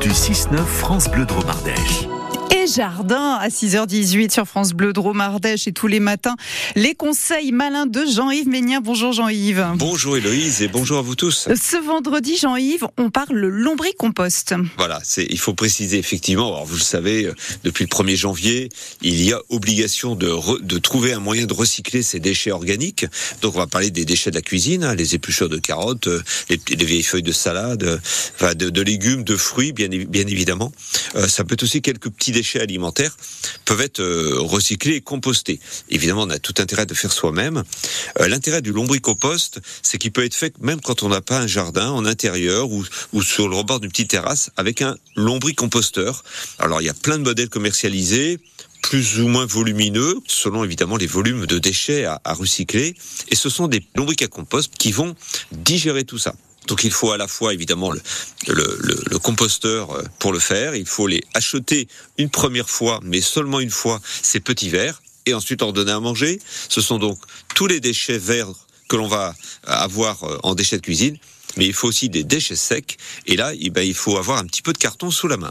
Du 6-9 France Bleu Dromardèche et jardin à 6h18 sur France Bleu Dromardèche et tous les matins les conseils malins de Jean-Yves Ménien. Bonjour Jean-Yves. Bonjour Héloïse et bonjour à vous tous. Ce vendredi Jean-Yves, on parle lombricompost. Voilà, c'est il faut préciser effectivement, alors vous le savez, euh, depuis le 1er janvier, il y a obligation de, de trouver un moyen de recycler ces déchets organiques. Donc on va parler des déchets de la cuisine, hein, les épluchures de carottes, euh, les, les, vieilles feuilles de salade, euh, enfin de, de, légumes, de fruits bien, bien évidemment. Euh, ça peut être aussi quelques petits déchets alimentaires peuvent être euh, recyclés et compostés. Évidemment, on a tout intérêt de faire soi-même. Euh, l'intérêt du lombricompost, c'est qu'il peut être fait même quand on n'a pas un jardin en intérieur ou, sur le rebord d'une petite terrasse avec un lombricomposteur. Alors, il y a plein de modèles commercialisés plus ou moins volumineux, selon évidemment les volumes de déchets à, à recycler. Et ce sont des lombrics à compost qui vont digérer tout ça. Donc il faut à la fois évidemment le, composteur euh, pour le faire, il faut les acheter une première fois, mais seulement une fois, ces petits verres, et ensuite en donner à manger. Ce sont donc tous les déchets verts que l'on va avoir euh, en déchets de cuisine, mais il faut aussi des déchets secs, et là, eh ben, il faut avoir un petit peu de carton sous la main.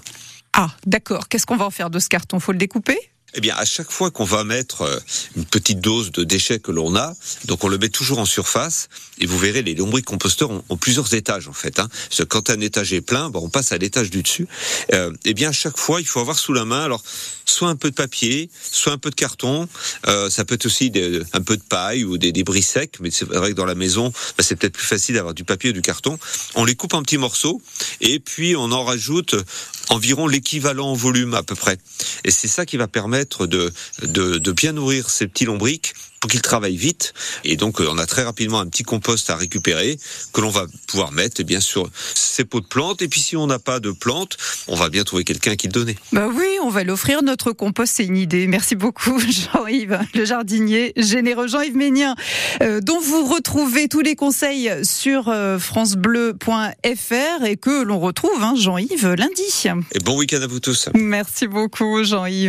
Ah, d'accord. Qu'est-ce qu'on va en faire de ce carton? Faut le découper? Eh bien, à chaque fois qu'on va mettre euh, une petite dose de déchets que l'on a, donc on le met toujours en surface, et vous verrez, les lombricomposteurs ont, ont plusieurs étages en fait. Hein. Quand un étage est plein, bon, on passe à l'étage du dessus. Euh, eh bien, à chaque fois, il faut avoir sous la main, alors soit un peu de papier, soit un peu de carton. Euh, ça peut être aussi des, un peu de paille ou des débris secs, mais c'est vrai que dans la maison, bah, c'est peut-être plus facile d'avoir du papier et du carton. On les coupe en petits morceaux, et puis on en rajoute environ l'équivalent en volume à peu près. Et c'est ça qui va permettre de, bien nourrir ces petits lombrics pour qu'ils travaillent vite. Et donc, on a très rapidement un petit compost à récupérer que l'on va pouvoir mettre, bien sûr, ces pots de plantes. Et puis, si on n'a pas de plantes, on va bien trouver quelqu'un qui le donner. Bah oui, on va l'offrir notre compost. C'est une idée. Merci beaucoup, Jean-Yves, le jardinier généreux Jean-Yves Ménien, euh, dont vous retrouvez tous les conseils sur euh, francebleu.fr et que l'on retrouve, hein, Jean-Yves, lundi. Et bon week-end à vous tous. Merci beaucoup, Jean-Yves.